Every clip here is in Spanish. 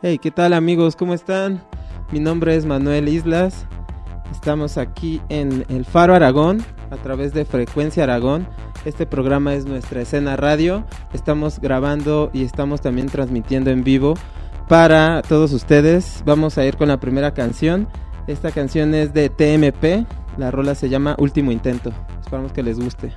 Hey, ¿qué tal amigos? ¿Cómo están? Mi nombre es Manuel Islas. Estamos aquí en el Faro Aragón a través de Frecuencia Aragón. Este programa es nuestra escena radio. Estamos grabando y estamos también transmitiendo en vivo para todos ustedes. Vamos a ir con la primera canción. Esta canción es de TMP. La rola se llama Último Intento. Esperamos que les guste.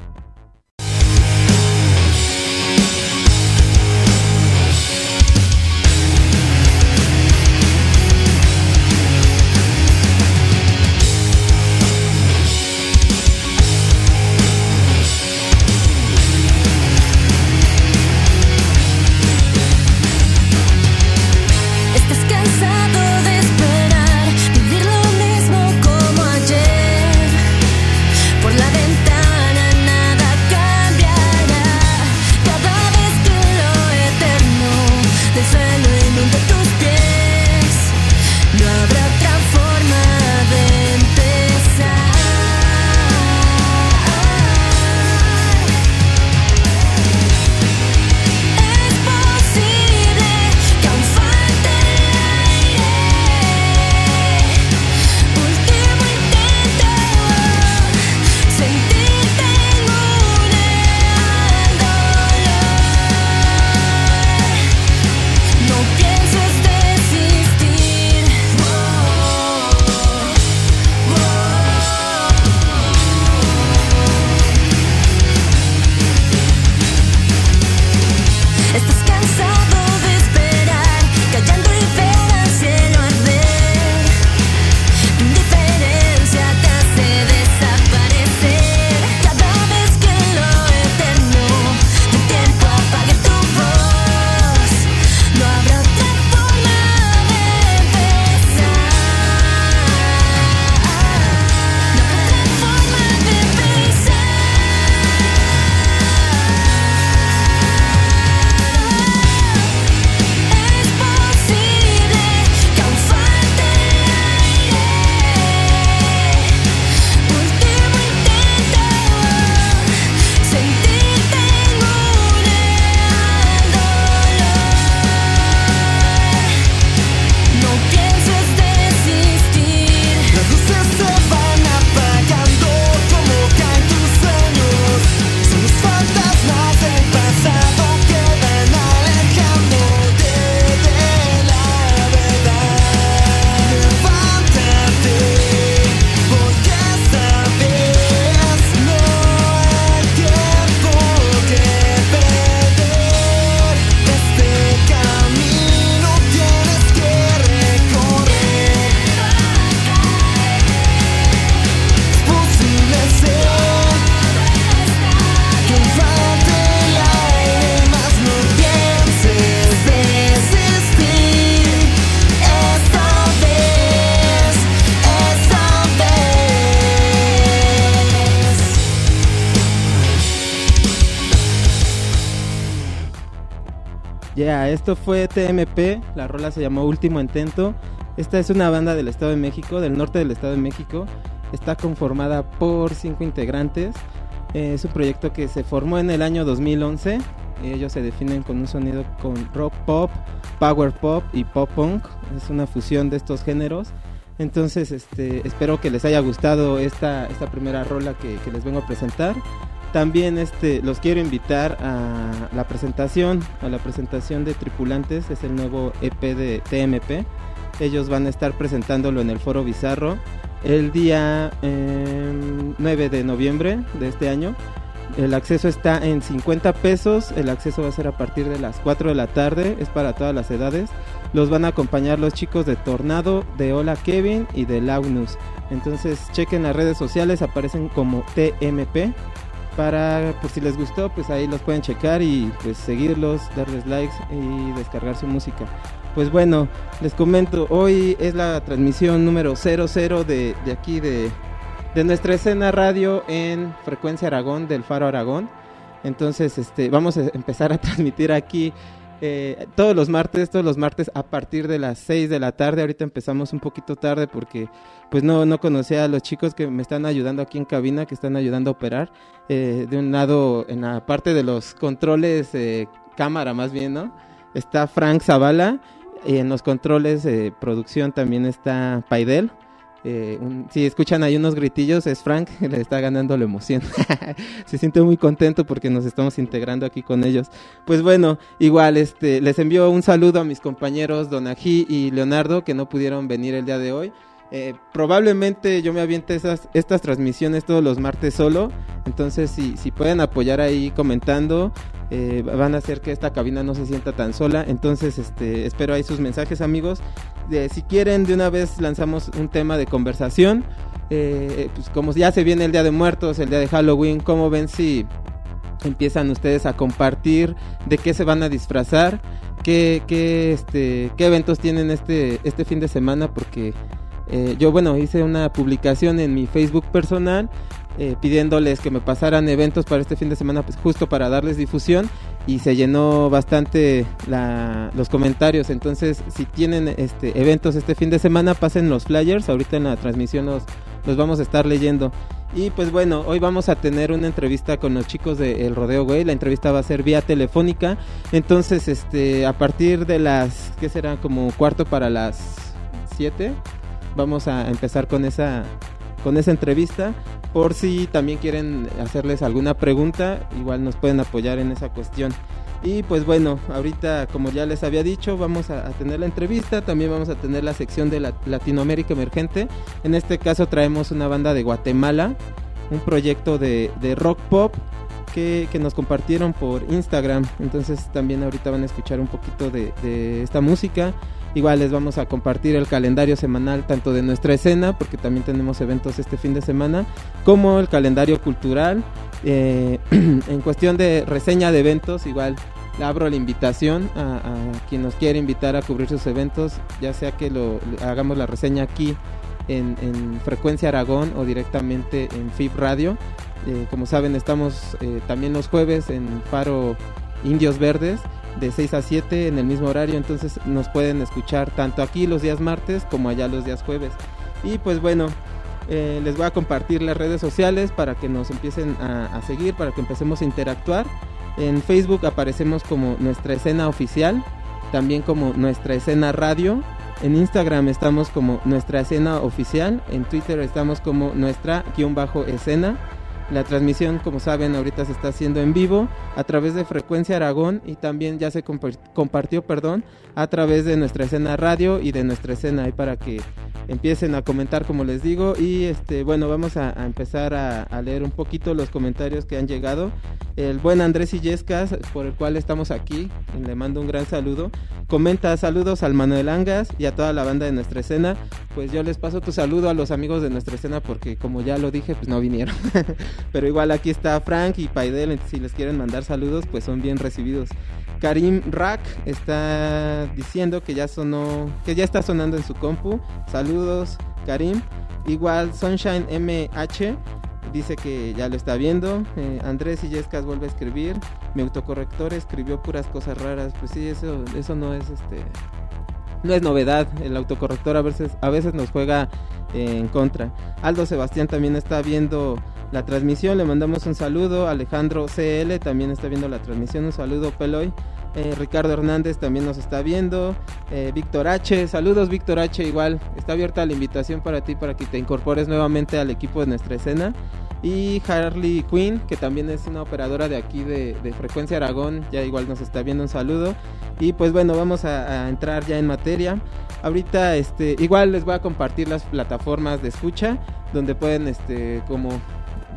Esto fue TMP, la rola se llamó Último Intento. Esta es una banda del Estado de México, del norte del Estado de México. Está conformada por cinco integrantes. es un proyecto que se formó en el año 2011. Ellos se definen con un sonido con rock pop, power pop y pop punk. Es una fusión de estos géneros. Entonces, este, espero que les haya gustado esta, esta primera rola que, que les vengo a presentar. También este, los quiero invitar a la presentación, a la presentación de Tripulantes, es el nuevo EP de TMP. Ellos van a estar presentándolo en el Foro Bizarro el día 9 em, de noviembre de este año. El acceso está en 50 pesos, el acceso va a ser a partir de las 4 de la tarde, es para todas las edades. Los van a acompañar los chicos de Tornado, de Hola Kevin y de Launus. Entonces chequen las redes sociales, aparecen como TMP para por si les gustó pues ahí los pueden checar y pues seguirlos darles likes y descargar su música. Pues bueno les comento hoy es la transmisión número 00 de, de aquí de, de nuestra escena radio en frecuencia Aragón del Faro Aragón. Entonces este vamos a empezar a transmitir aquí eh, todos los martes, todos los martes a partir de las 6 de la tarde. Ahorita empezamos un poquito tarde porque pues no, no conocía a los chicos que me están ayudando aquí en cabina, que están ayudando a operar. Eh, de un lado, en la parte de los controles, eh, cámara más bien, ¿no? Está Frank Zavala. Y en los controles producción también está Paidel. Eh, si escuchan ahí unos gritillos, es Frank, le está ganando la emoción. Se siente muy contento porque nos estamos integrando aquí con ellos. Pues bueno, igual este, les envío un saludo a mis compañeros Donají y Leonardo que no pudieron venir el día de hoy. Eh, probablemente yo me aviente esas, estas transmisiones todos los martes solo. Entonces, si, si pueden apoyar ahí comentando, eh, van a hacer que esta cabina no se sienta tan sola. Entonces, este, espero ahí sus mensajes, amigos. si quieren, de una vez lanzamos un tema de conversación. Eh, pues como ya se viene el Día de Muertos, el Día de Halloween, ¿cómo ven si empiezan ustedes a compartir de qué se van a disfrazar? ¿Qué, qué, este, qué eventos tienen este, este fin de semana? Porque eh, yo, bueno, hice una publicación en mi Facebook personal eh, pidiéndoles que me pasaran eventos para este fin de semana, pues justo para darles difusión y se llenó bastante los comentarios. Entonces, si tienen este eventos este fin de semana, pasen los flyers. Ahorita en la transmisión los, los vamos a estar leyendo. Y pues bueno, hoy vamos a tener una entrevista con los chicos del Rodeo Güey. La entrevista va a ser vía telefónica. Entonces, este, a partir de las, ¿qué será? Como cuarto para las 7 vamos a empezar con esa, con esa entrevista. Por si también quieren hacerles alguna pregunta, igual nos pueden apoyar en esa cuestión. Y pues bueno, ahorita como ya les había dicho, vamos a, tener la entrevista, también vamos a tener la sección de la, Latinoamérica Emergente. En este caso traemos una banda de Guatemala, un proyecto de, rock pop que, nos compartieron por Instagram. Entonces también ahorita van a escuchar un poquito de esta música. Igual les vamos a compartir el calendario semanal tanto de nuestra escena, porque también tenemos eventos este fin de semana, como el calendario cultural. Eh, en cuestión de reseña de eventos, igual abro la invitación a, quien nos quiere invitar a cubrir sus eventos, ya sea que lo hagamos la reseña aquí en, Frecuencia Aragón o directamente en FIB Radio. Eh, como saben, estamos eh, también los jueves en Faro Indios Verdes de 6 a 7 en el mismo horario, entonces nos pueden escuchar tanto aquí los días martes como allá los días jueves. Y pues bueno, eh, les voy a compartir las redes sociales para que nos empiecen a, seguir, para que empecemos a interactuar. En Facebook aparecemos como nuestra escena oficial, también como nuestra escena radio. En Instagram estamos como nuestra escena oficial, en Twitter estamos como nuestra guion bajo escena la transmisión, como saben, ahorita se está haciendo en vivo a través de Frecuencia Aragón y también ya se compartió, perdón, a través de nuestra escena radio y de nuestra escena ahí para que empiecen a comentar como les digo. Y este bueno vamos a, empezar a, leer un poquito los comentarios que han llegado. El buen Andrés Illescas por el cual estamos aquí le mando un gran saludo comenta saludos al Manuel Angas y a toda la banda de nuestra escena. Pues yo les paso tu saludo a los amigos de nuestra escena porque como ya lo dije pues no vinieron pero igual aquí está Frank y Paidel si les quieren mandar saludos pues son bien recibidos Karim Rack está diciendo que ya sonó, que ya está sonando en su compu. Saludos, Karim. Igual Sunshine MH dice que ya lo está viendo. Eh, Andrés Illescas vuelve a escribir. Mi autocorrector escribió puras cosas raras. Pues sí, eso, eso no es este. No es novedad. El autocorrector a veces, a veces nos juega en contra. Aldo Sebastián también está viendo la transmisión. Le mandamos un saludo. Alejandro CL también está viendo la transmisión. Un saludo, Peloy. Eh, Ricardo Hernández también nos está viendo. Eh, Víctor H. Saludos, Víctor H. Igual está abierta la invitación para ti para que te incorpores nuevamente al equipo de nuestra escena. Y Harley Quinn, que también es una operadora de aquí de, Frecuencia Aragón, ya igual nos está viendo un saludo. Y pues bueno, vamos a, a, entrar ya en materia. Ahorita, este, igual les voy a compartir las plataformas de escucha, donde pueden, este, como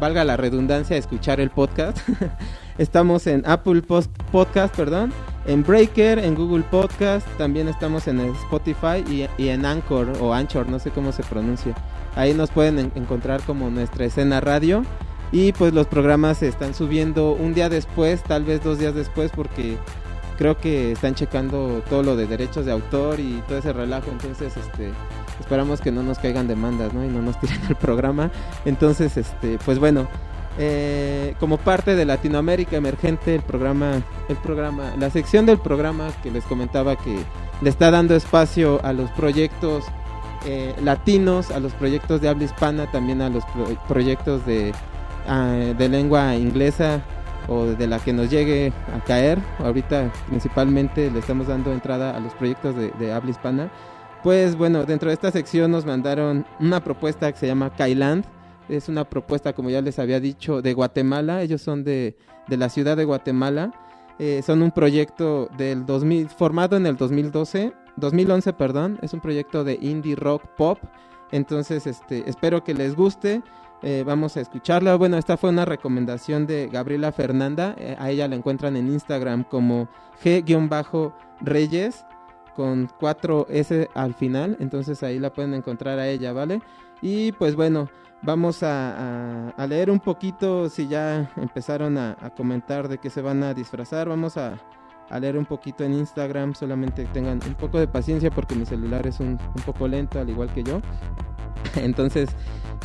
valga la redundancia, escuchar el podcast. estamos en Apple Podcast, perdón, en Breaker, en Google Podcast, también estamos en Spotify y, en Anchor o Anchor, no sé cómo se pronuncia. Ahí nos pueden encontrar como nuestra escena radio. Y pues los programas se están subiendo un día después, tal vez dos días después, porque creo que están checando todo lo de derechos de autor y todo ese relajo. Entonces, este, Esperamos que no nos caigan demandas, ¿no? Y no nos tiren el programa. Entonces, este, pues bueno, eh, como parte de Latinoamérica Emergente, el programa, el programa, la sección del programa que les comentaba que le está dando espacio a los proyectos eh, latinos, a los proyectos de habla hispana, también a los proyectos de, ah, de lengua inglesa o de la que nos llegue a caer. Ahorita principalmente le estamos dando entrada a los proyectos de, de habla hispana. Pues bueno, dentro de esta sección nos mandaron una propuesta que se llama Kailand. Es una propuesta, como ya les había dicho, de Guatemala. Ellos son de, de la ciudad de Guatemala. Eh, son un proyecto del 2000, formado en el 2012, 2011, perdón. Es un proyecto de indie rock pop. Entonces, este, espero que les guste. Eh, vamos a escucharla. Bueno, esta fue una recomendación de Gabriela Fernanda. Eh, a ella la encuentran en Instagram como G-Reyes con 4S al final. Entonces ahí la pueden encontrar a ella, ¿vale? Y pues bueno, vamos a, leer un poquito, si ya empezaron a, comentar de que se van a disfrazar, vamos a, leer un poquito en Instagram, solamente tengan un poco de paciencia porque mi celular es un, poco lento, al igual que yo. Entonces,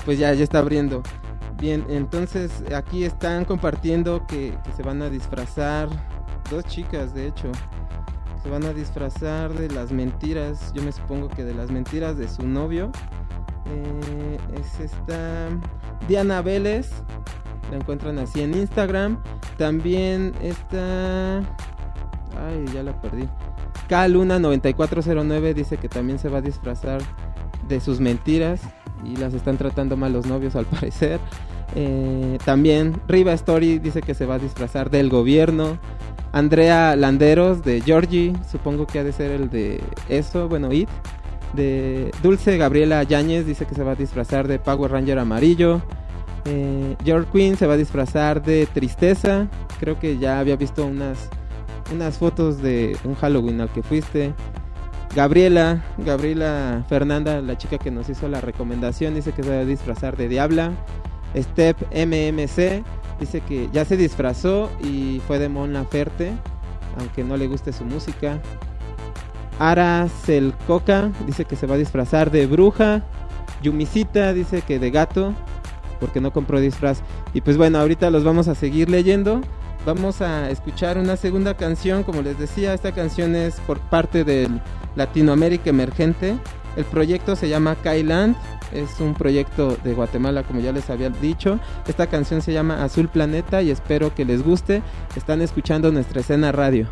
pues ya, ya está abriendo. Bien, entonces aquí están compartiendo que se van a disfrazar, dos chicas de hecho, se van a disfrazar de las mentiras, yo me supongo que de las mentiras de su novio. Eh, es esta Diana Vélez, la encuentran así en Instagram. También está... Ay, ya la perdí. K Luna9409 dice que también se va a disfrazar de sus mentiras y las están tratando mal los novios al parecer. Eh, también Riva Story dice que se va a disfrazar del gobierno. Andrea Landeros de Georgie, supongo que ha de ser el de eso, bueno, It. De Dulce Gabriela Yáñez dice que se va a disfrazar de Power Ranger amarillo. Eh, George Queen se va a disfrazar de tristeza. Creo que ya había visto unas, unas fotos de un Halloween al que fuiste. Gabriela, Gabriela Fernanda, la chica que nos hizo la recomendación, dice que se va a disfrazar de Diabla. Step MMC dice que ya se disfrazó y fue de Mon Laferte, aunque no le guste su música. Ara Coca dice que se va a disfrazar de bruja. Yumisita dice que de gato, porque no compró disfraz. Y pues bueno, ahorita los vamos a seguir leyendo. Vamos a escuchar una segunda canción, como les decía, esta canción es por parte del Latinoamérica Emergente. El proyecto se llama Kailand es un proyecto de Guatemala, como ya les había dicho. Esta canción se llama Azul Planeta y espero que les guste. Están escuchando nuestra escena radio.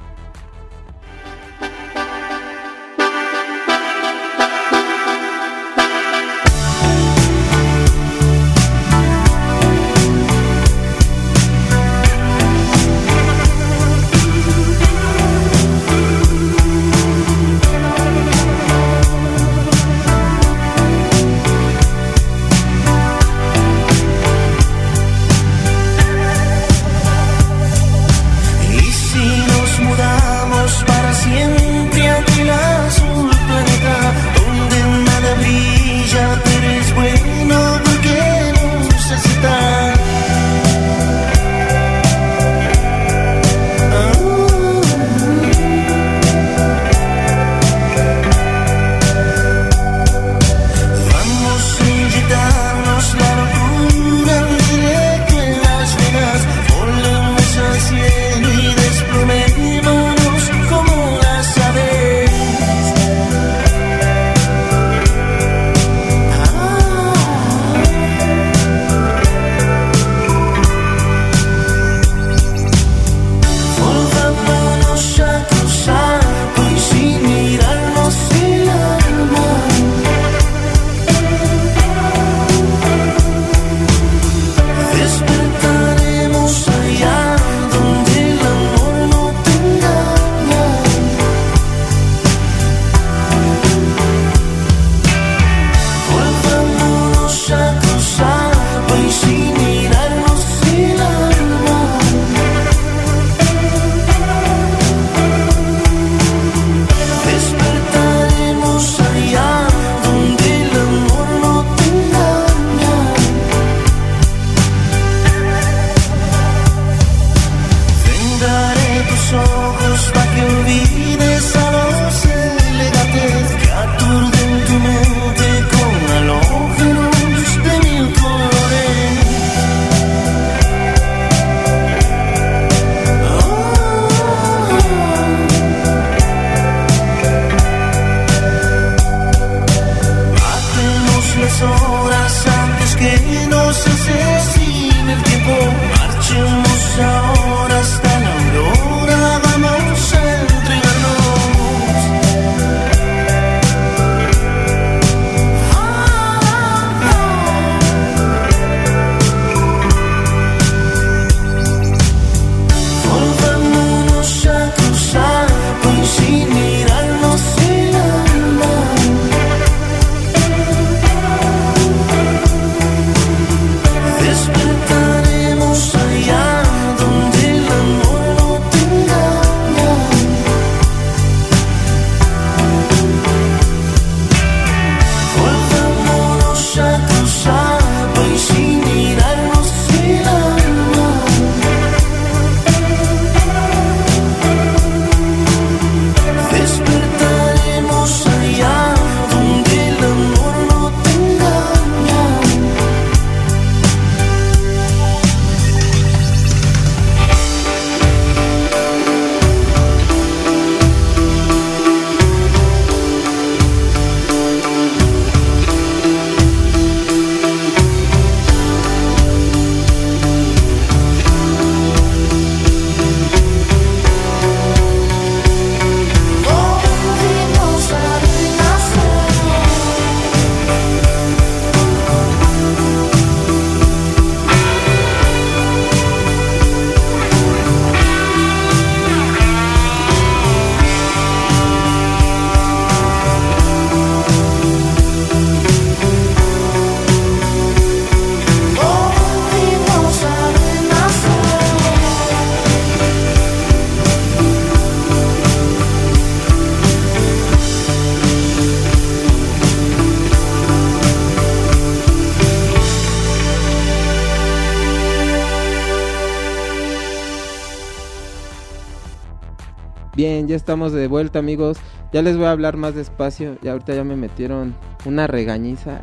Estamos de vuelta amigos. Ya les voy a hablar más despacio. Ya ahorita ya me metieron una regañiza.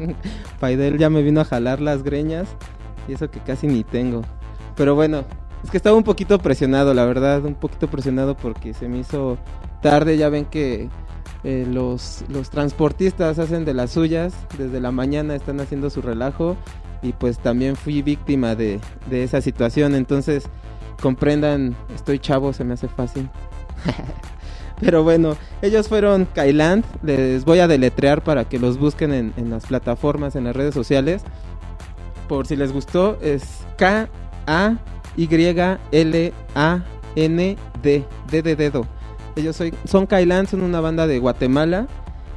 Paidel ya me vino a jalar las greñas. Y eso que casi ni tengo. Pero bueno, es que estaba un poquito presionado, la verdad. Un poquito presionado porque se me hizo tarde. Ya ven que eh, los, los transportistas hacen de las suyas. Desde la mañana están haciendo su relajo. Y pues también fui víctima de, de esa situación. Entonces comprendan, estoy chavo, se me hace fácil. Pero bueno, ellos fueron Kailand, les voy a deletrear para que los busquen en, las plataformas, en las redes sociales. Por si les gustó, es K-A-Y-L-A-N-D, D de dedo. Ellos soy, son Kailand, son una banda de Guatemala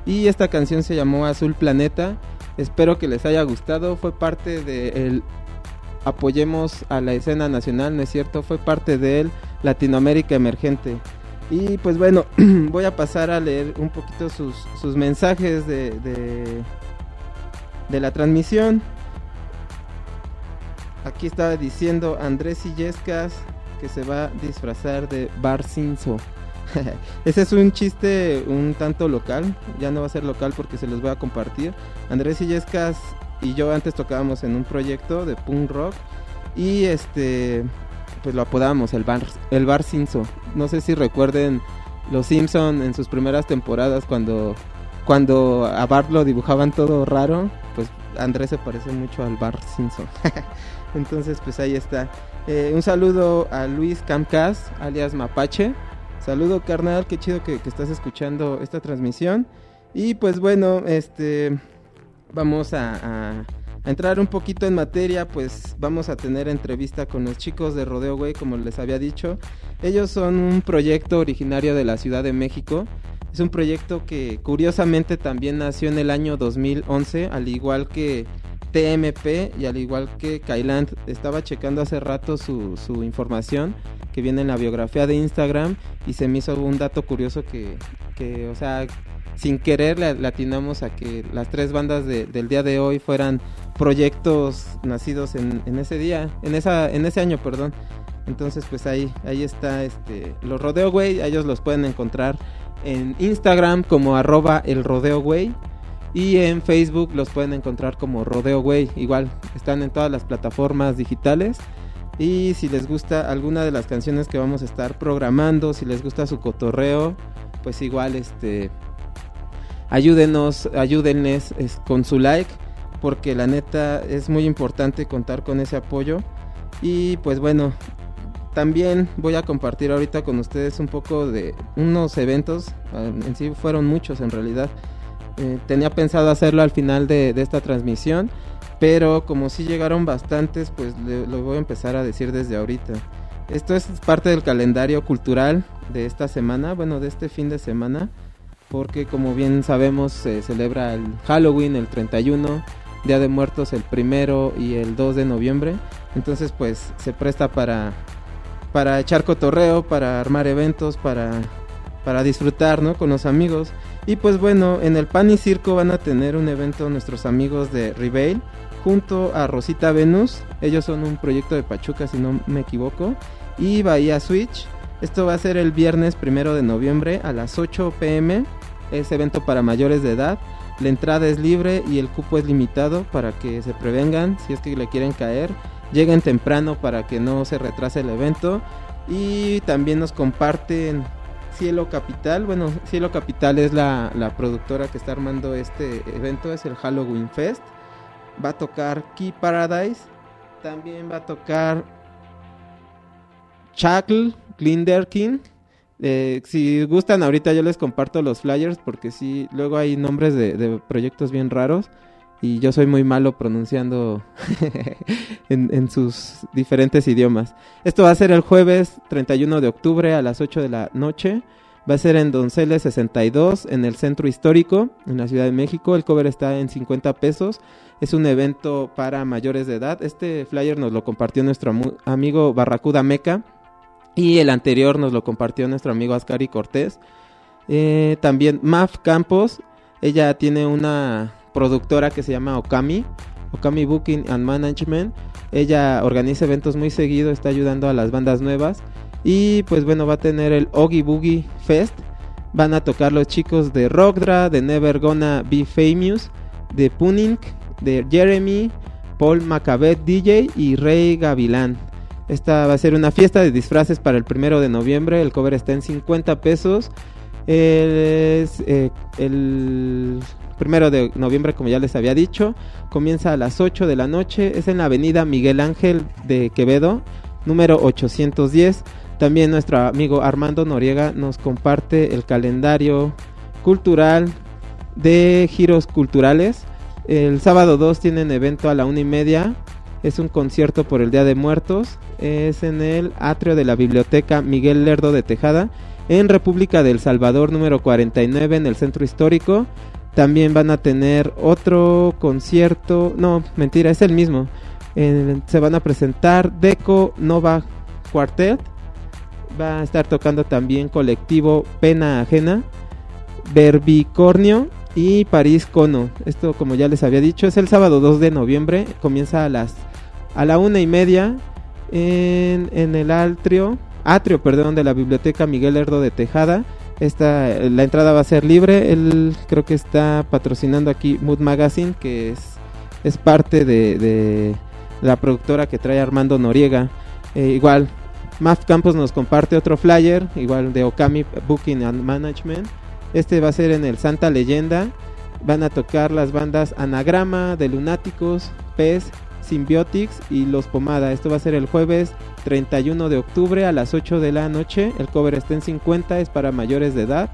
y esta canción se llamó Azul Planeta. Espero que les haya gustado, fue parte del apoyemos a la escena nacional, ¿no es cierto? Fue parte de él, Latinoamérica Emergente. Y pues bueno, voy a pasar a leer un poquito sus, sus mensajes de, de, de, la transmisión. Aquí estaba diciendo Andrés Illescas que se va a disfrazar de Bar Cinzo. Ese es un chiste un tanto local, ya no va a ser local porque se los voy a compartir. Andrés Illescas y yo antes tocábamos en un proyecto de punk rock y este pues lo apodábamos el bar el bar Simpson. No sé si recuerden los Simpson en sus primeras temporadas cuando cuando a Bart lo dibujaban todo raro, pues Andrés se parece mucho al Bar Simpson. Entonces, pues ahí está. Eh, un saludo a Luis Camcas, alias Mapache. Saludo, carnal, qué chido que, estás escuchando esta transmisión. Y pues bueno, este vamos a, entrar un poquito en materia, pues vamos a tener entrevista con los chicos de Rodeo Güey, como les había dicho. Ellos son un proyecto originario de la Ciudad de México. Es un proyecto que curiosamente también nació en el año 2011, al igual que TMP y al igual que Kailand. Estaba checando hace rato su, su información que viene en la biografía de Instagram y se me hizo un dato curioso que, que o sea, sin querer le, atinamos a que las tres bandas de, del día de hoy fueran proyectos nacidos en, en, ese día, en esa, en ese año, perdón. Entonces, pues ahí, ahí está este, los Rodeo Güey, ellos los pueden encontrar en Instagram como arroba el Rodeo Güey. Y en Facebook los pueden encontrar como Rodeo Güey. Igual, están en todas las plataformas digitales. Y si les gusta alguna de las canciones que vamos a estar programando, si les gusta su cotorreo, pues igual este ayúdenos, ayúdenles con su like, porque la neta es muy importante contar con ese apoyo. Y pues bueno, también voy a compartir ahorita con ustedes un poco de unos eventos, en sí fueron muchos en realidad. Eh, tenía pensado hacerlo al final de, esta transmisión, pero como si llegaron bastantes, pues le, lo voy a empezar a decir desde ahorita. Esto es parte del calendario cultural de esta semana, bueno, de este fin de semana porque como bien sabemos se celebra el Halloween el 31, Día de Muertos el primero y el 2 de noviembre, entonces pues se presta para para echar cotorreo, para armar eventos, para para disfrutar, ¿no? con los amigos. Y pues bueno, en el Pan y Circo van a tener un evento nuestros amigos de Reveil junto a Rosita Venus. Ellos son un proyecto de Pachuca si no me equivoco y Bahía Switch. Esto va a ser el viernes primero de noviembre a las 8 pm es evento para mayores de edad. La entrada es libre y el cupo es limitado para que se prevengan si es que le quieren caer. Lleguen temprano para que no se retrase el evento. Y también nos comparten Cielo Capital. Bueno, Cielo Capital es la, la productora que está armando este evento. Es el Halloween Fest. Va a tocar Key Paradise. También va a tocar Chuckle Glinderkin eh, si gustan, ahorita yo les comparto los flyers porque sí, luego hay nombres de, de proyectos bien raros y yo soy muy malo pronunciando en, en, sus diferentes idiomas. Esto va a ser el jueves 31 de octubre a las 8 de la noche. Va a ser en Donceles 62, en el centro histórico, en la Ciudad de México. El cover está en 50 pesos. Es un evento para mayores de edad. Este flyer nos lo compartió nuestro amigo Barracuda Meca y el anterior nos lo compartió nuestro amigo Ascari Cortés. Eh, también Maf Campos, ella tiene una productora que se llama Okami, Okami Booking and Management. Ella organiza eventos muy seguido, está ayudando a las bandas nuevas. Y pues bueno, va a tener el Oogie Boogie Fest. Van a tocar los chicos de Rockdra, de Never Gonna Be Famous, de Punink, de Jeremy, Paul Macabeth DJ y Rey Gavilán. Esta va a ser una fiesta de disfraces para el primero de noviembre. El cover está en 50 pesos. Es, eh, el primero de noviembre, como ya les había dicho, comienza a las 8 de la noche. Es en la avenida Miguel Ángel de Quevedo, número 810. También nuestro amigo Armando Noriega nos comparte el calendario cultural de giros culturales. El sábado 2 tienen evento a la una y media. Es un concierto por el Día de Muertos. Es en el atrio de la Biblioteca Miguel Lerdo de Tejada, en República del Salvador, número 49, en el centro histórico. También van a tener otro concierto. No, mentira, es el mismo. se van a presentar Deco Nova Quartet va a estar tocando también colectivo Pena Ajena, Verbicornio y París Cono. Esto, como ya les había dicho, es el sábado 2 de noviembre. Comienza a las a la una y media en, el atrio, atrio, perdón, de la biblioteca Miguel Herdo de Tejada. Esta, la entrada va a ser libre. Él creo que está patrocinando aquí Mood Magazine, que es, es parte de, de la productora que trae Armando Noriega. Eh, igual, Maf Campos nos comparte otro flyer, igual de Okami Booking and Management. Este va a ser en el Santa Leyenda. Van a tocar las bandas Anagrama, de Lunáticos, Pez, Symbiotics y Los Pomada. Esto va a ser el jueves 31 de octubre a las 8 de la noche. El cover está en 50, es para mayores de edad.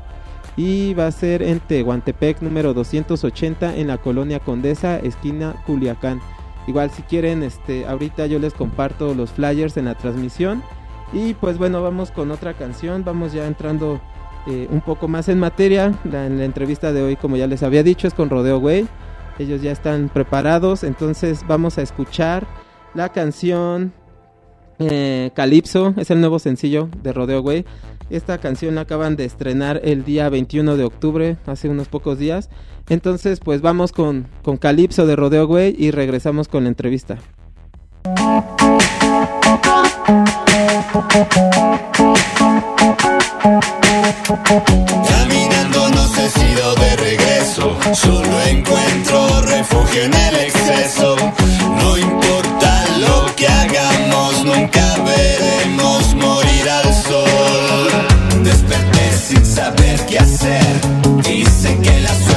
Y va a ser en Tehuantepec número 280 en la colonia Condesa, esquina Culiacán. Igual si quieren, este, ahorita yo les comparto los flyers en la transmisión. Y pues bueno, vamos con otra canción, vamos ya entrando eh, un poco más en materia. En la entrevista de hoy, como ya les había dicho, es con Rodeo Way. Ellos ya están preparados, entonces vamos a escuchar la canción eh, Calypso, es el nuevo sencillo de Rodeo Way. Esta canción la acaban de estrenar el día 21 de octubre, hace unos pocos días. Entonces, pues vamos con, con Calypso de Rodeo Way y regresamos con la entrevista. Caminando no sé si de regreso, solo encuentro refugio en el exceso. No importa lo que hagamos, nunca veremos morir al sol. Desperté sin saber qué hacer, dicen que la suerte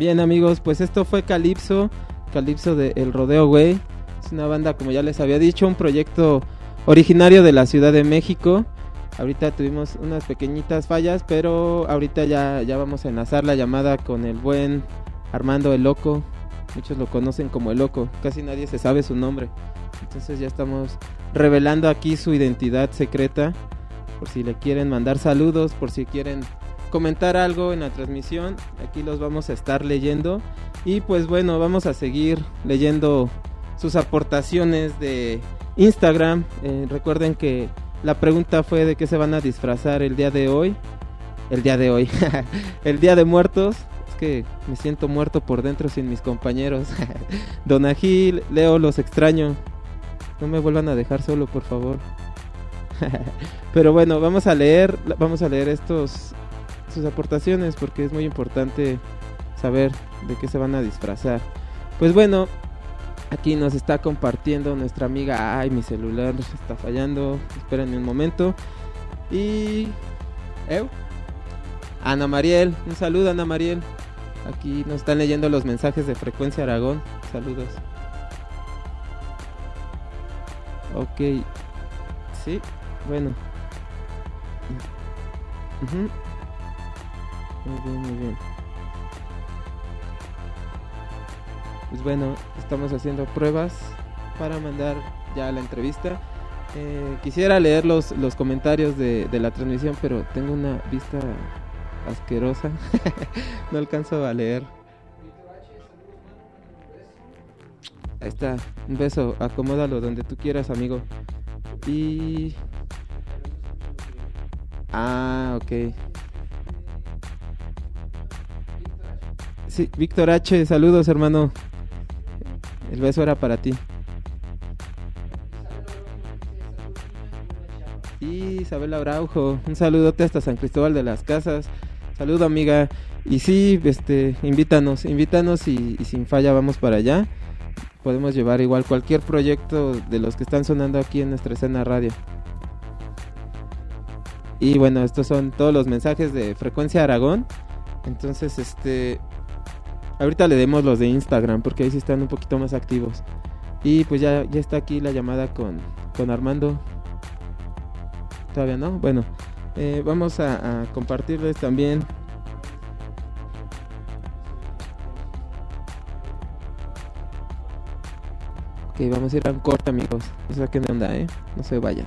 Bien amigos, pues esto fue Calypso, Calypso de El Rodeo Güey. Es una banda, como ya les había dicho, un proyecto originario de la Ciudad de México. Ahorita tuvimos unas pequeñitas fallas, pero ahorita ya, ya vamos a enlazar la llamada con el buen Armando el Loco. Muchos lo conocen como el Loco, casi nadie se sabe su nombre. Entonces ya estamos revelando aquí su identidad secreta. Por si le quieren mandar saludos, por si quieren comentar algo en la transmisión, aquí los vamos a estar leyendo. Y pues bueno, vamos a seguir leyendo sus aportaciones de Instagram. Eh, recuerden que la pregunta fue de qué se van a disfrazar el día de hoy. El día de hoy. el día de muertos. Es que me siento muerto por dentro sin mis compañeros. Don Agil, Leo, los extraño. No me vuelvan a dejar solo, por favor. Pero bueno, vamos a leer, vamos a leer estos sus aportaciones porque es muy importante saber de qué se van a disfrazar. Pues bueno, aquí nos está compartiendo nuestra amiga. Ay, mi celular está fallando. Espérenme un momento. Y. ¿Eh? Ana Mariel, un saludo, Ana Mariel. Aquí nos están leyendo los mensajes de Frecuencia Aragón. Saludos. Ok. Sí, bueno. Muy bien, muy bien. Pues bueno, estamos haciendo pruebas para mandar ya la entrevista. Eh, quisiera leer los, los comentarios de, de, la transmisión, pero tengo una vista asquerosa. no alcanzo a leer. Ahí está, un beso, acomódalo donde tú quieras, amigo. Y... Ah, ok. Sí, Víctor H, saludos hermano. El beso era para ti. Y Isabel Abraujo, un saludote hasta San Cristóbal de las Casas. Saludo amiga. Y sí, este, invítanos, invítanos y, y, sin falla vamos para allá. Podemos llevar igual cualquier proyecto de los que están sonando aquí en nuestra escena radio. Y bueno, estos son todos los mensajes de Frecuencia Aragón. Entonces, este, Ahorita le demos los de Instagram porque ahí sí están un poquito más activos. Y pues ya, ya está aquí la llamada con, con Armando. Todavía no. Bueno, eh, vamos a, compartirles también Ok, vamos a ir a un corte, amigos. No sé qué onda, ¿eh? No se vayan.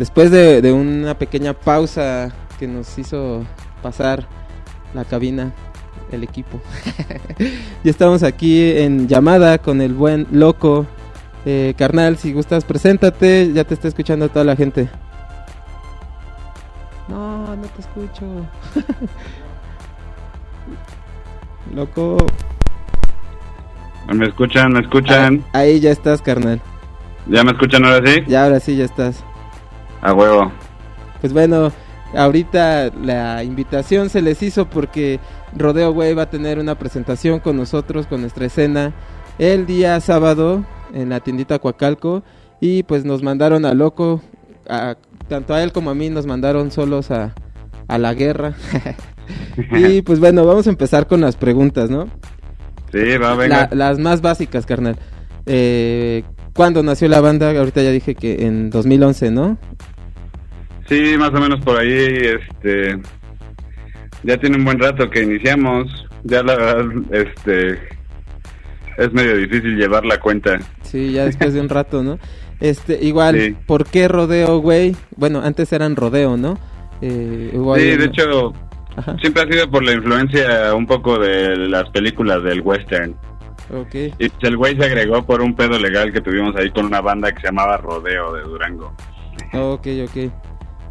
Después de, de una pequeña pausa que nos hizo pasar la cabina, el equipo. ya estamos aquí en llamada con el buen loco. Eh, carnal, si gustas, preséntate, ya te está escuchando toda la gente. No, no te escucho. loco. ¿Me escuchan? ¿Me escuchan? Ah, ahí ya estás, carnal. ¿Ya me escuchan ahora sí? Ya, ahora sí, ya estás. A huevo. Pues bueno, ahorita la invitación se les hizo porque Rodeo Güey va a tener una presentación con nosotros, con nuestra escena, el día sábado en la tiendita Coacalco. Y pues nos mandaron a loco, a- tanto a él como a mí nos mandaron solos a, a la guerra. y pues bueno, vamos a empezar con las preguntas, ¿no? Sí, va, venga. La- las más básicas, carnal. Eh, ¿Cuándo nació la banda? Ahorita ya dije que en 2011, ¿no? Sí, más o menos por ahí, este... Ya tiene un buen rato que iniciamos. Ya la verdad, este... Es medio difícil llevar la cuenta. Sí, ya después de un rato, ¿no? Este, igual, Sí. ¿por qué rodeo, güey? Bueno, antes eran rodeo, ¿no? Eh, Sí, de hecho, Ajá, siempre ha sido por la influencia un poco de las películas del western. ok. Y el güey se agregó por un pedo legal que tuvimos ahí con una banda que se llamaba Rodeo de Durango. Ok, ok.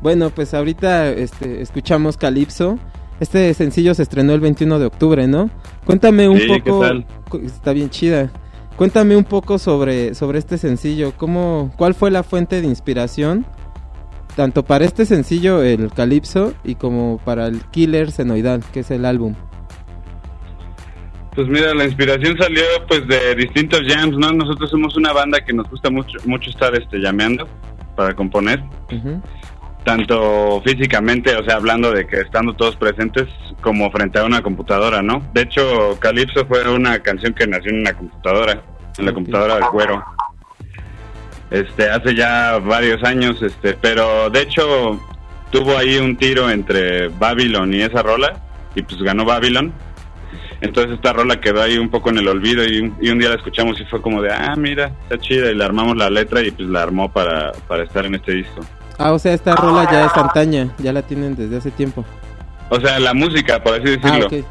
Bueno, pues ahorita este, escuchamos Calypso. Este sencillo se estrenó el 21 de octubre, ¿no? Cuéntame un Sí, poco. ¿qué tal? Está bien chida. Cuéntame un poco sobre, sobre este sencillo. ¿Cómo, ¿Cuál fue la fuente de inspiración? Tanto para este sencillo, el Calypso, y como para el Killer Senoidal, que es el álbum. Pues mira, la inspiración salió pues de distintos jams, ¿no? Nosotros somos una banda que nos gusta mucho mucho estar este llameando para componer, Ujú. Tanto físicamente, o sea, hablando de que estando todos presentes como frente a una computadora, ¿no? De hecho, Calypso fue una canción que nació en una computadora, en la computadora del cuero. Este, hace ya varios años, este, pero de hecho tuvo ahí un tiro entre Babylon y esa rola y pues ganó Babylon. Entonces esta rola quedó ahí un poco en el olvido y un, y un día la escuchamos y fue como de, ah, mira, está chida y le armamos la letra y pues la armó para, para estar en este disco. Ah, o sea, esta rola ya es antaña, ya la tienen desde hace tiempo. O sea, la música, por así Ah, decirlo. ok.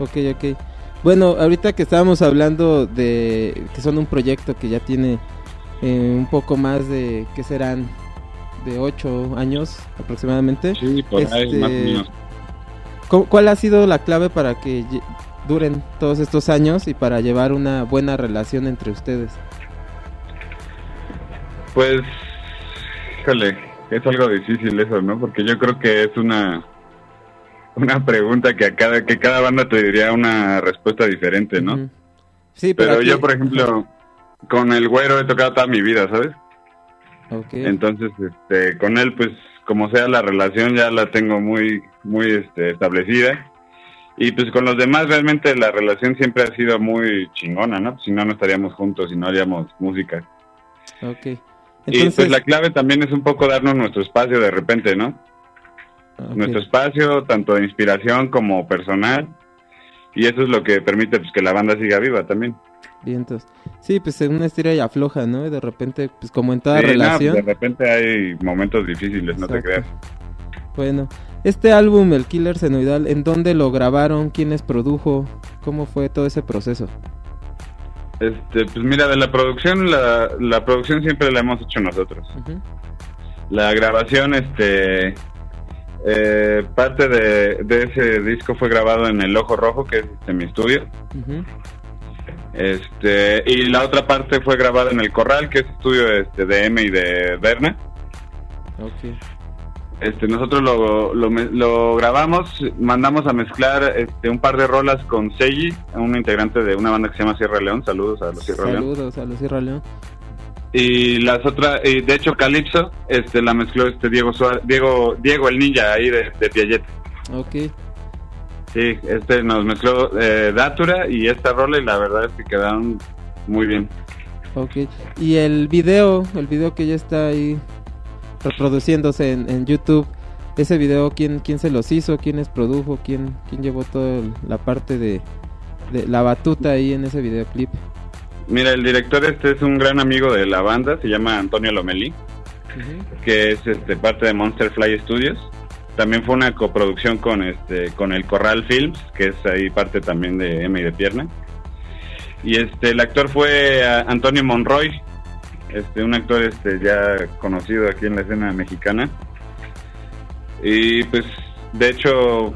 Ok, ok. Bueno, ahorita que estábamos hablando de que son un proyecto que ya tiene eh, un poco más de, ¿qué serán? De ocho años aproximadamente. Sí, por ahí, Este, más o menos. ¿Cu- ¿Cuál ha sido la clave para que duren todos estos años y para llevar una buena relación entre ustedes? Pues, híjole, es algo difícil eso, ¿no? Porque yo creo que es una una pregunta que a cada que cada banda te diría una respuesta diferente, ¿no? Sí, pero, Pero aquí- yo, por ejemplo, con el güero he tocado toda mi vida, ¿sabes? Ok. Entonces, este, con él, pues, como sea la relación, ya la tengo muy, muy este, establecida. Y pues con los demás, realmente la relación siempre ha sido muy chingona, ¿no? Si no, no estaríamos juntos y no haríamos música. ok. Y pues la clave también es un poco darnos nuestro espacio de repente, ¿no? Nuestro espacio, tanto de inspiración como personal. Y eso es lo que permite pues, que la banda siga viva también. Vientos. Sí, pues en una estira y afloja, ¿no? Y de repente, pues como en toda Sí, no, relación. de repente hay momentos difíciles, no te creas. Bueno, este álbum, El Killer Senoidal, ¿en dónde lo grabaron? ¿Quién les produjo? ¿Cómo fue todo ese proceso? Este, pues mira, de la producción, la, la producción siempre la hemos hecho nosotros. La grabación, este, eh, parte de, de ese disco fue grabado en El Ojo Rojo, que es este, mi estudio. Ujú. Este, y la otra parte fue grabada en El Corral, que es estudio este, de M y de Berna. Ok. Este, nosotros lo, lo, lo grabamos, mandamos a mezclar este, un par de rolas con Seiji, un integrante de una banda que se llama Sierra León. Saludos a los Sierra León. Saludos a los Sierra León. y las otras, y de hecho Calypso, este, la mezcló este Diego Suárez, Diego, Diego el Ninja ahí de, de Piaget. Ok. Sí, este nos mezcló eh, Datura y esta rola y la verdad es que quedaron muy bien. Ok. Y el video, el video que ya está ahí reproduciéndose en, en YouTube, ese video, ¿quién, ¿quién se los hizo? ¿Quiénes produjo? ¿Quién, quién llevó toda la parte de, de la batuta ahí en ese videoclip? Mira, el director este es un gran amigo de la banda, se llama Antonio Lomelí, que es este parte de Monster Fly Studios. También fue una coproducción con este con el Corral Films, que es ahí parte también de M y de Pierna. Y este el actor fue a- Antonio Monroy, este un actor este ya conocido aquí en la escena mexicana. Y pues de hecho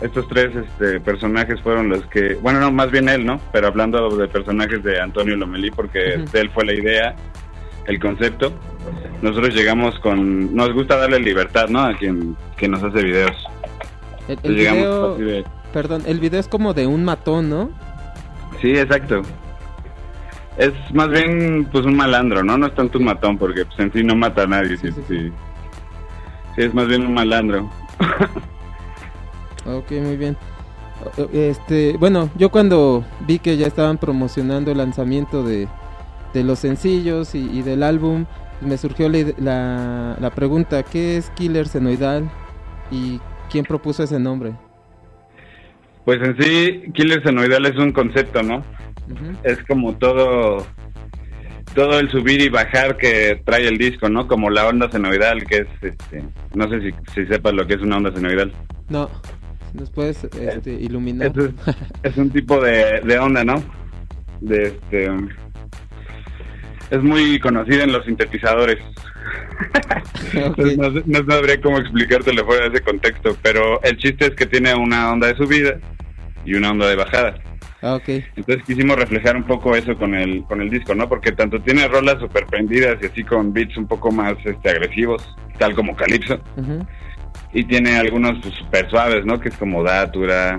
estos tres este, personajes fueron los que, bueno, no, más bien él, ¿no? Pero hablando de personajes de Antonio Lomelí, porque de él fue la idea, el concepto. Nosotros llegamos con, nos gusta darle libertad, ¿no? A quien, quien nos hace videos. El, el video, de- perdón, el video es como de un matón, ¿no? Sí, exacto. Es más bien pues un malandro, ¿no? No es tanto un matón, porque pues, en sí no mata a nadie. Sí, Sí, sí, sí. Sí, es más bien un malandro. Ok, muy bien. Este, bueno, yo cuando vi que ya estaban promocionando el lanzamiento de, de los sencillos y, y del álbum, me surgió la, la, la pregunta, ¿qué es Killer Senoidal? ¿Y quién propuso ese nombre? Pues en sí, Killer Senoidal es un concepto, ¿no? Es como todo todo el subir y bajar que trae el disco, ¿no? Como la onda senoidal, que es, este, no sé si, si sepas lo que es una onda senoidal. No, si nos puedes este, iluminar. Es, es un tipo de, de onda, ¿no? De este, es muy conocida en los sintetizadores. No sabría cómo explicártelo fuera de ese contexto, pero el chiste es que tiene una onda de subida y una onda de bajada. Ah, ok. Entonces quisimos reflejar un poco eso con el con el disco, ¿no? Porque tanto tiene rolas super prendidas y así con beats un poco más este agresivos, tal como Calypso, y tiene algunos super suaves, ¿no? Que es como Datura,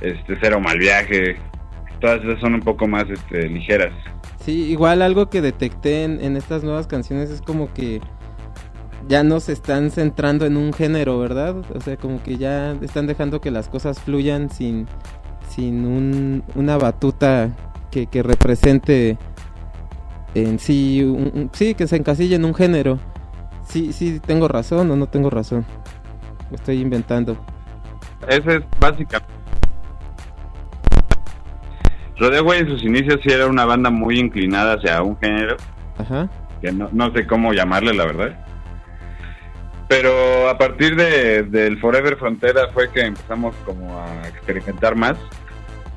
este Cero Mal Viaje, todas esas son un poco más este ligeras. Sí, igual algo que detecté en, en estas nuevas canciones es como que ya no se están centrando en un género, ¿verdad? O sea, como que ya están dejando que las cosas fluyan sin, sin un- una batuta que, que represente en sí, un- un- sí, que se encasille en un género. Sí, sí, tengo razón o no tengo razón. Lo estoy inventando. Ese es básicamente. Rodeo Güey en sus inicios sí era una banda muy inclinada hacia un género. Ajá. que no, no sé cómo llamarle, la verdad. Pero a partir de, del Forever Frontera fue que empezamos como a experimentar más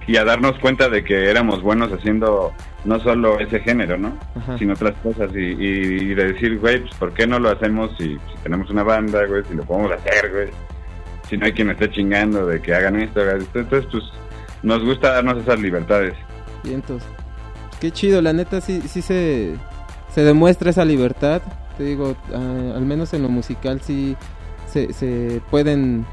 y a darnos cuenta de que éramos buenos haciendo no solo ese género, ¿no? Ajá. Sino otras cosas y, y, y de decir, güey, pues ¿por qué no lo hacemos si, si tenemos una banda, güey? Si lo podemos hacer, güey. Si no hay quien me esté chingando de que hagan esto, hagan esto. Entonces, pues nos gusta darnos esas libertades. Vientos. Qué chido, la neta sí, sí se, se demuestra esa libertad. Te digo, ah, al menos en lo musical sí se, se pueden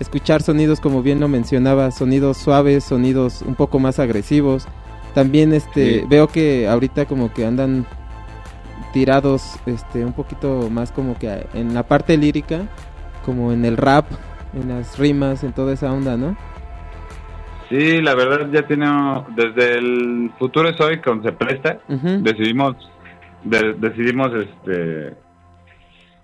escuchar sonidos como bien lo mencionaba, sonidos suaves, sonidos un poco más agresivos. También este Sí. veo que ahorita como que andan tirados este un poquito más como que en la parte lírica, como en el rap, en las rimas, en toda esa onda, ¿no? Sí, la verdad ya tiene, desde el futuro es hoy con Se Presta, decidimos de- decidimos este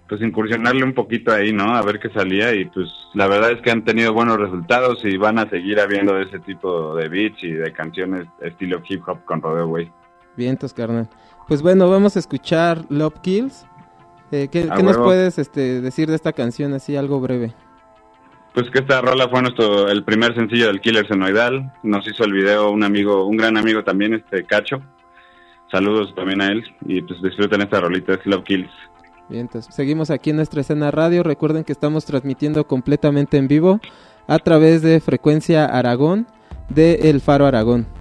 pues incursionarle un poquito ahí no a ver qué salía y pues la verdad es que han tenido buenos resultados y van a seguir habiendo ese tipo de beats y de canciones estilo hip hop con Rodeo Vientos, carnal. Pues bueno, vamos a escuchar Love Kills. Eh, ¿Qué, nos puedes este, decir de esta canción así, algo breve? pues que esta rola fue nuestro el primer sencillo del Killer Senoidal nos hizo el video un amigo un gran amigo también este Cacho saludos también a él y pues disfruten esta rolita es Love Kills Vientos. Seguimos aquí en nuestra escena radio. Recuerden que estamos transmitiendo completamente en vivo a través de Frecuencia Aragón de El Faro Aragón.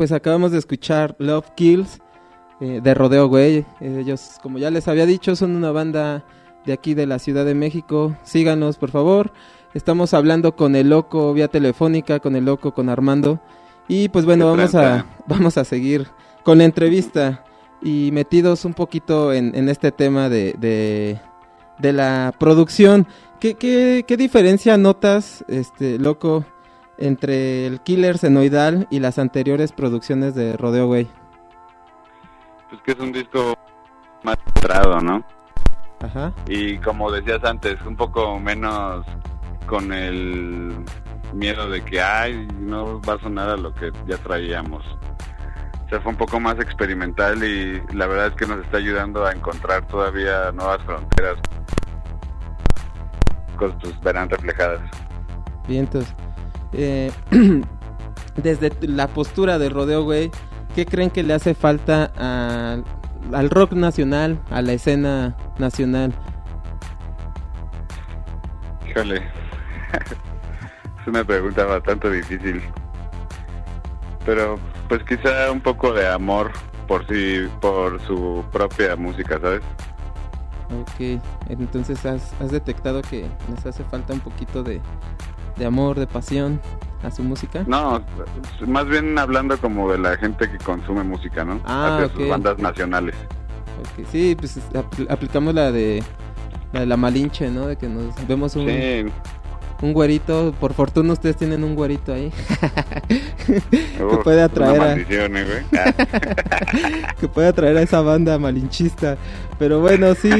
Pues acabamos de escuchar Love Kills eh, de Rodeo Güey. Ellos, como ya les había dicho, son una banda de aquí de la Ciudad de México. Síganos, por favor. Estamos hablando con el loco vía telefónica, con el loco, con Armando. Y pues bueno, ¿Qué vamos a, vamos a seguir con la entrevista y metidos un poquito en, en este tema de, de, de la producción. ¿Qué, qué, qué diferencia notas, este loco, entre el Killer Senoidal y las anteriores producciones de Rodeo Güey? Pues que es un disco más centrado, ¿no? Ajá. Y como decías antes, un poco menos con el miedo de que, ay, no va a sonar a lo que ya traíamos. O sea, fue un poco más experimental y la verdad es que nos está ayudando a encontrar todavía nuevas fronteras. Cosas pues, verán reflejadas. Vientos. Eh, desde la postura de Rodeo Güey, ¿qué creen que le hace falta al- al rock nacional, a la escena nacional? Híjole, es una pregunta bastante difícil. Pero pues quizá un poco de amor por sí, por su propia música, ¿sabes? Ok, entonces has, has detectado que les hace falta un poquito de, de amor, de pasión a su música. No, más bien hablando como de la gente que consume música, ¿no? Ah, Hacia sus bandas nacionales. Ok, sí, pues es- apl- aplicamos la de la de la Malinche, ¿no? De que nos vemos un, Sí, un güerito, por fortuna ustedes tienen un güerito ahí uf, puede atraer a- ¿eh, güey? Ah, que puede atraer a esa banda malinchista. Pero bueno, sí,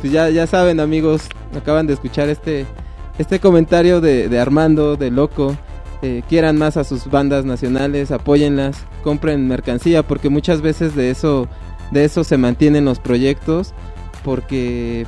pues ya, ya saben amigos, acaban de escuchar este, este comentario de, de Armando, de Loco. Eh, quieran más a sus bandas nacionales, apóyenlas, compren mercancía, porque muchas veces de eso, de eso se mantienen los proyectos, porque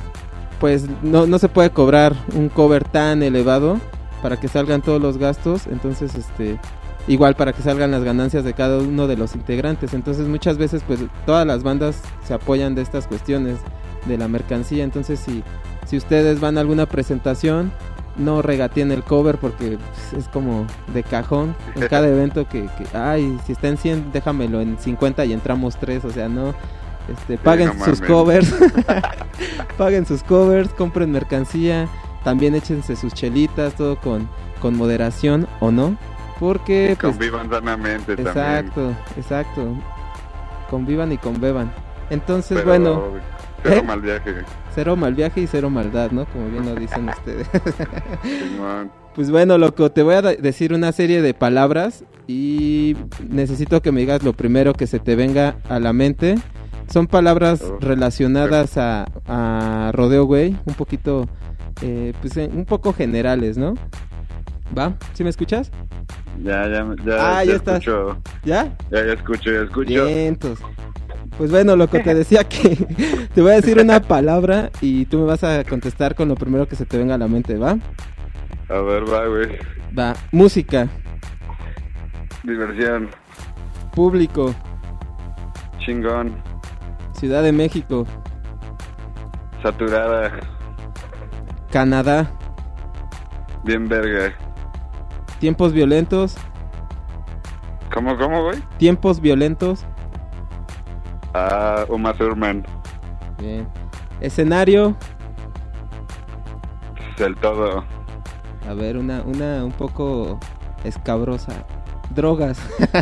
pues no, no se puede cobrar un cover tan elevado para que salgan todos los gastos, entonces este igual para que salgan las ganancias de cada uno de los integrantes. Entonces muchas veces pues todas las bandas se apoyan de estas cuestiones de la mercancía. Entonces si, si ustedes van a alguna presentación, no regateen el cover porque pues, es como de cajón en cada evento que, que, ay, si está en 100, déjamelo en 50 y entramos tres, o sea, no. Este, paguen no sus mames. covers, paguen sus covers, compren mercancía, también échense sus chelitas, todo con, con moderación o no, porque y pues, convivan sanamente también. Exacto, exacto. Convivan y conbeban. Entonces, Pero bueno, cero ¿eh? mal viaje, cero mal viaje y cero maldad, ¿no? Como bien lo dicen ustedes. Pues bueno, loco, te voy a decir una serie de palabras y necesito que me digas lo primero que se te venga a la mente. Son palabras Oh, relacionadas a, a Rodeo Güey, un poquito, eh, pues eh, un poco generales, ¿no? ¿Va? ¿Sí me escuchas? Ya, ya, ya, Ah, ya, ya estás. escucho, ¿Ya? ya, ya escucho, ya escucho. Vientos. Pues bueno, loco, te decía que te voy a decir una palabra y tú me vas a contestar con lo primero que se te venga a la mente, ¿va? A ver, va, güey. Va. Música, Diversión, público, chingón, Ciudad de México, saturada, Canadá, bien verga. tiempos violentos, ¿Cómo, cómo, güey? tiempos violentos, Ah, Uma Thurman, bien. Escenario, del todo. a ver, una, una un poco escabrosa. Drogas.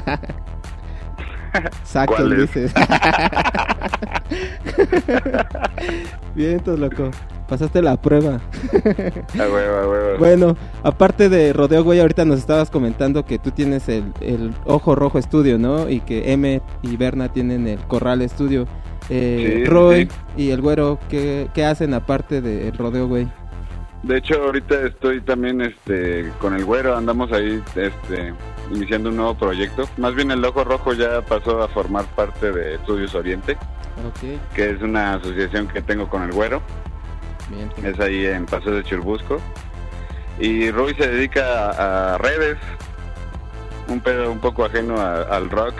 Saco, ¿Cuáles? dices. Vientos, loco. Pasaste la prueba. A huevo, a huevo. Bueno, aparte de Rodeo, güey, ahorita nos estabas comentando que tú tienes el, el Ojo Rojo Estudio, ¿no? Y que M y Berna tienen el Corral Estudio. Eh, Sí, Roy sí. y el Güero, ¿qué, qué hacen aparte del Rodeo, güey? De hecho, ahorita estoy también este, con el güero, andamos ahí este, iniciando un nuevo proyecto. Más bien el Ojo Rojo ya pasó a formar parte de Estudios Oriente, que es una asociación que tengo con el güero. Bien. Es ahí en Paseo de Churbusco. Y Rui se dedica a, a redes, un pedo un poco ajeno a- al rock,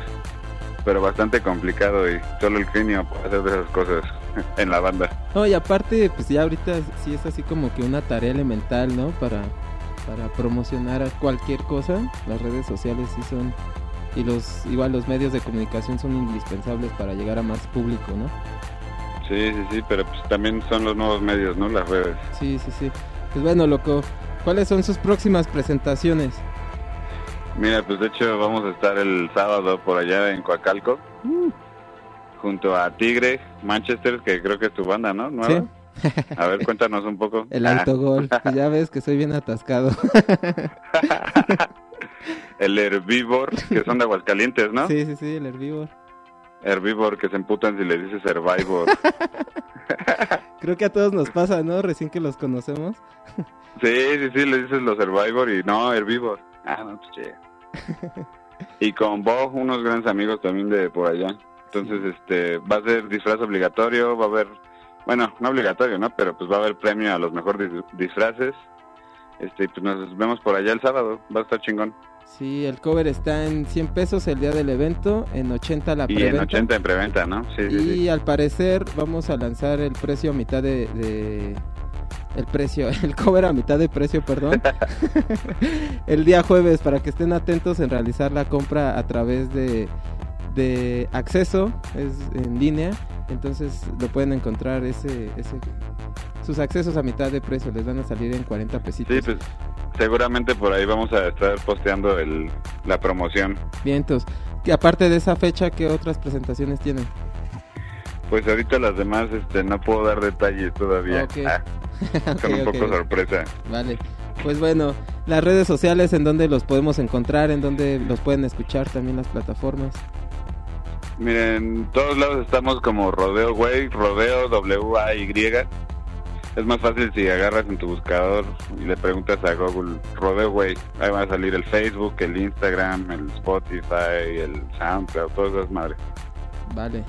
pero bastante complicado y solo el genio puede hacer de esas cosas en la banda. No, y aparte, pues ya ahorita sí es así como que una tarea elemental, ¿no? Para, para promocionar a cualquier cosa. Las redes sociales sí son. Y los igual los medios de comunicación son indispensables para llegar a más público, ¿no? Sí, sí, sí, pero pues también son los nuevos medios, ¿no? Las redes. Sí, sí, sí. Pues bueno, loco. ¿Cuáles son sus próximas presentaciones? Mira, pues de hecho vamos a estar el sábado por allá en Coacalco, Uh, junto a Tigre, Manchester, que creo que es tu banda, ¿no? ¿Nueva? A ver, cuéntanos un poco. el autogol. Pues ya ves que soy bien atascado. el Herbivor, que son de Aguascalientes, ¿no? Sí, sí, sí, el herbívoro. Herbivor, que se emputan si le dices Survivor. Creo que a todos nos pasa, ¿no? Recién que los conocemos. Sí, sí, sí, le dices los Survivor y no, Herbivor. Ah, no, pues che. Y con Bo, unos grandes amigos también de por allá. Entonces, este, va a ser disfraz obligatorio, va a haber, bueno, no obligatorio, ¿no? Pero pues va a haber premio a los mejores dis- disfraces. Este, y pues nos vemos por allá el sábado, va a estar chingón. Sí, el cover está en 100 pesos el día del evento, en 80 la Y preventa. en 80 en preventa, ¿no? Sí, sí, y sí. al parecer vamos a lanzar el precio a mitad de, de- el precio, el cover a mitad de precio, perdón. el día jueves para que estén atentos en realizar la compra a través de de acceso, es en línea, entonces lo pueden encontrar ese ese sus accesos a mitad de precio les van a salir en 40 pesitos. Sí, pues seguramente por ahí vamos a estar posteando el, la promoción. Vientos. Que aparte de esa fecha, ¿qué otras presentaciones tienen? Pues ahorita las demás este, no puedo dar detalles todavía. Ok. Ah, son un poco sorpresa. Vale. Pues bueno, las redes sociales en donde los podemos encontrar, en donde los pueden escuchar también las plataformas. Miren, todos lados estamos como Rodeo Way, Rodeo W-A-Y. Es más fácil si agarras en tu buscador y le preguntas a Google Rodeo Way. Ahí va a salir el Facebook, el Instagram, el Spotify, el SoundCloud, todas esas madres. Vale.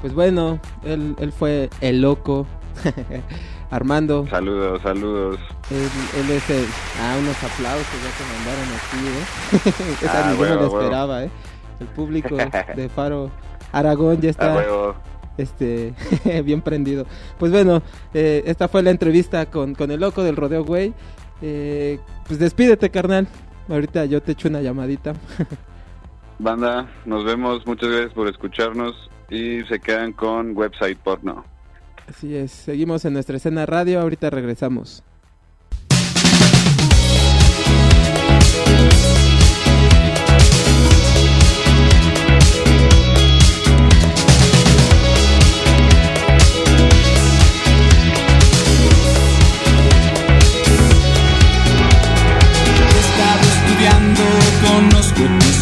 Pues bueno, él, él fue el loco. Armando, Saludos, saludos. él, él es el... Ah, unos aplausos ya que mandaron aquí, ¿eh? Esa Ah, ninguno lo esperaba, ¿eh? El público de Faro Aragón ya A está... este bien prendido. Pues bueno, eh, esta fue la entrevista con, con el loco del rodeo, güey. Eh, pues despídete, carnal. Ahorita yo te echo una llamadita. Banda, nos vemos. Muchas gracias por escucharnos y se quedan con website porno. Así es, seguimos en nuestra escena radio. Ahorita regresamos.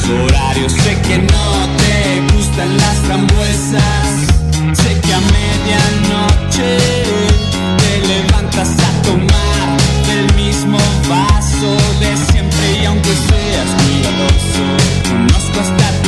horarios. Sé que no te gustan las frambuesas. Sé que a medianoche te levantas a tomar el mismo vaso de siempre. Y aunque seas cuidadoso, conozco hasta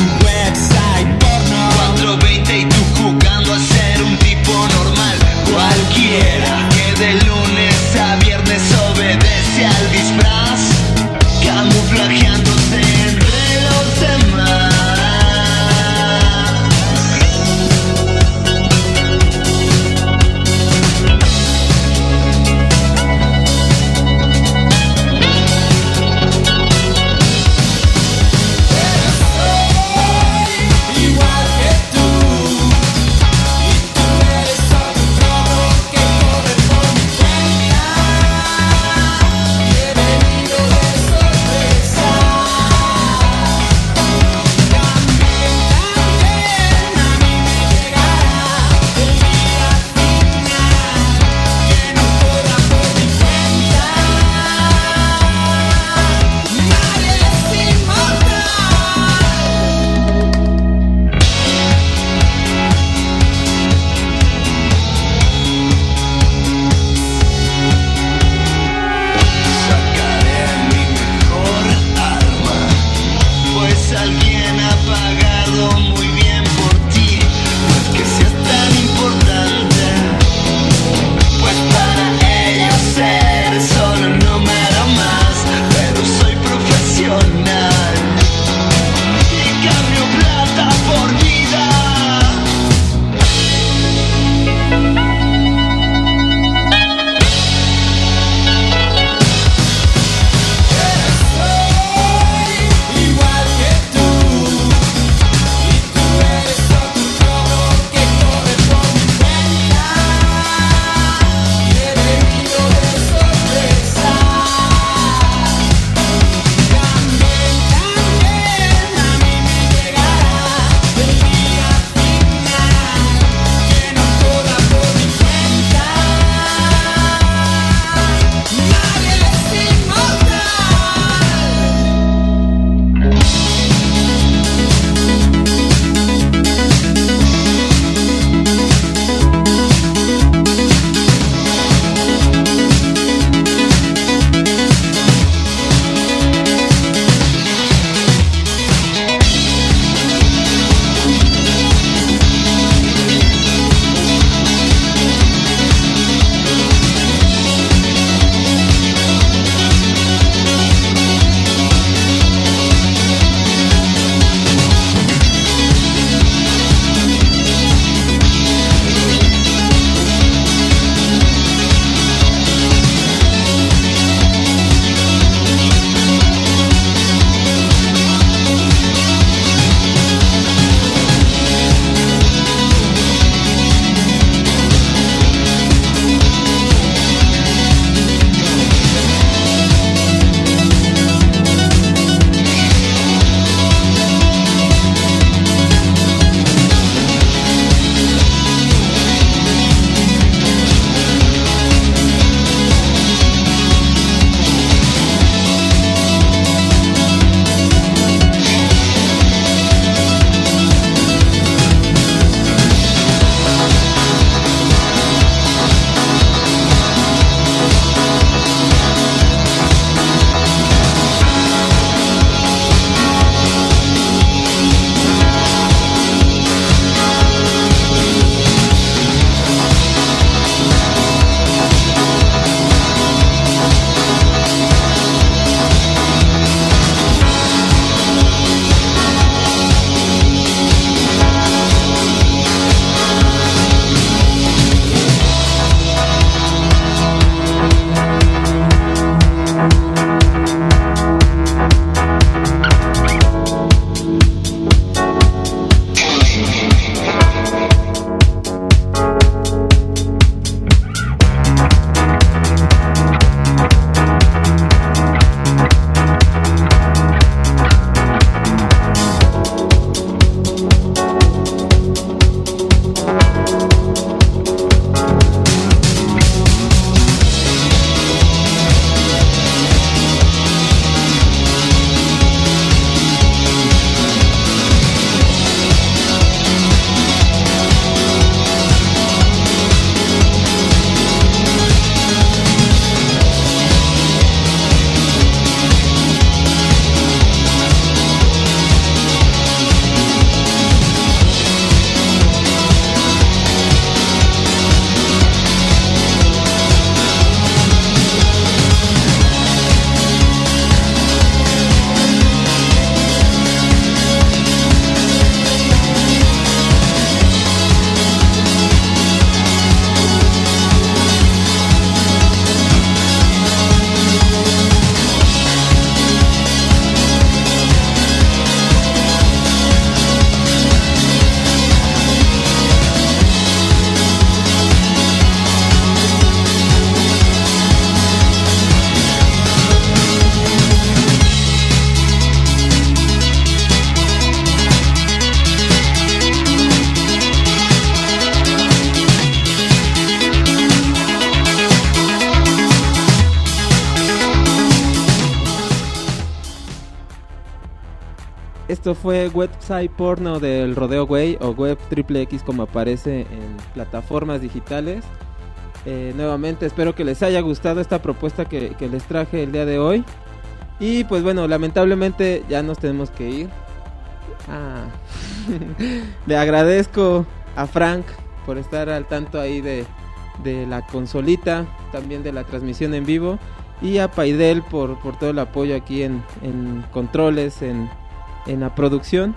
website porno del Rodeo Way o web triple X como aparece en plataformas digitales. Eh, nuevamente espero que les haya gustado esta propuesta que, que les traje el día de hoy. Y pues bueno, lamentablemente ya nos tenemos que ir. Ah. Le agradezco a Frank por estar al tanto ahí de, de la consolita, también de la transmisión en vivo. Y a Paidel por, por todo el apoyo aquí en, en controles, en, en la producción.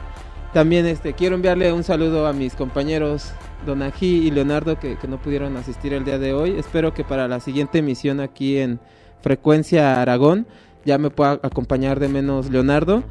También este, quiero enviarle un saludo a mis compañeros Donají y Leonardo que, no pudieron asistir el día de hoy. Espero que para la siguiente emisión aquí en Frecuencia Aragón ya me pueda acompañar de menos Leonardo.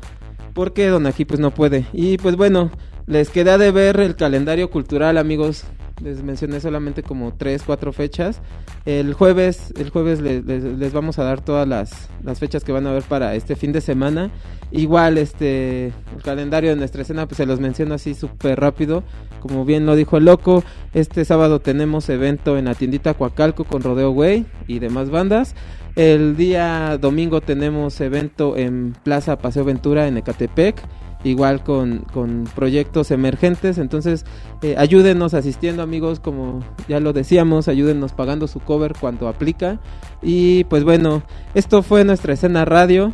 Porque Donají pues no puede. Y pues bueno, les queda de ver el calendario cultural amigos les mencioné solamente como 3, 4 fechas. El jueves, el jueves les, vamos a dar todas las, las fechas que van a ver para este fin de semana. Igual este el calendario de nuestra escena pues se los menciono así súper rápido. Como bien lo dijo el loco, este sábado tenemos evento en la tiendita Coacalco con Rodeo Way y demás bandas. El día domingo tenemos evento en Plaza Paseo Ventura en Ecatepec igual con, con proyectos emergentes. Entonces, eh, ayúdenos asistiendo, amigos, como ya lo decíamos, ayúdenos pagando su cover cuando aplica. Y pues bueno, esto fue nuestra escena radio.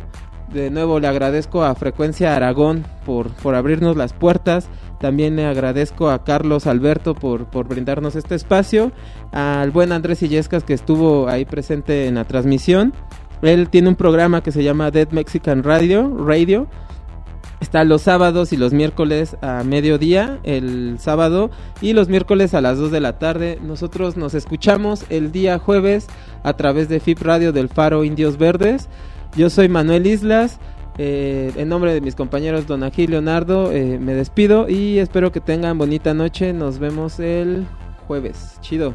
De nuevo le agradezco a Frecuencia Aragón por, por abrirnos las puertas. También le agradezco a Carlos Alberto por, por brindarnos este espacio. Al buen Andrés Illescas que estuvo ahí presente en la transmisión. Él tiene un programa que se llama Dead Mexican Radio, Radio Está los sábados y los miércoles a mediodía, el sábado, y los miércoles a las 2 de la tarde. Nosotros nos escuchamos el día jueves a través de FIP Radio del Faro Indios Verdes. Yo soy Manuel Islas. Eh, en nombre de mis compañeros Don Agil Leonardo, eh, me despido y espero que tengan bonita noche. Nos vemos el jueves. Chido.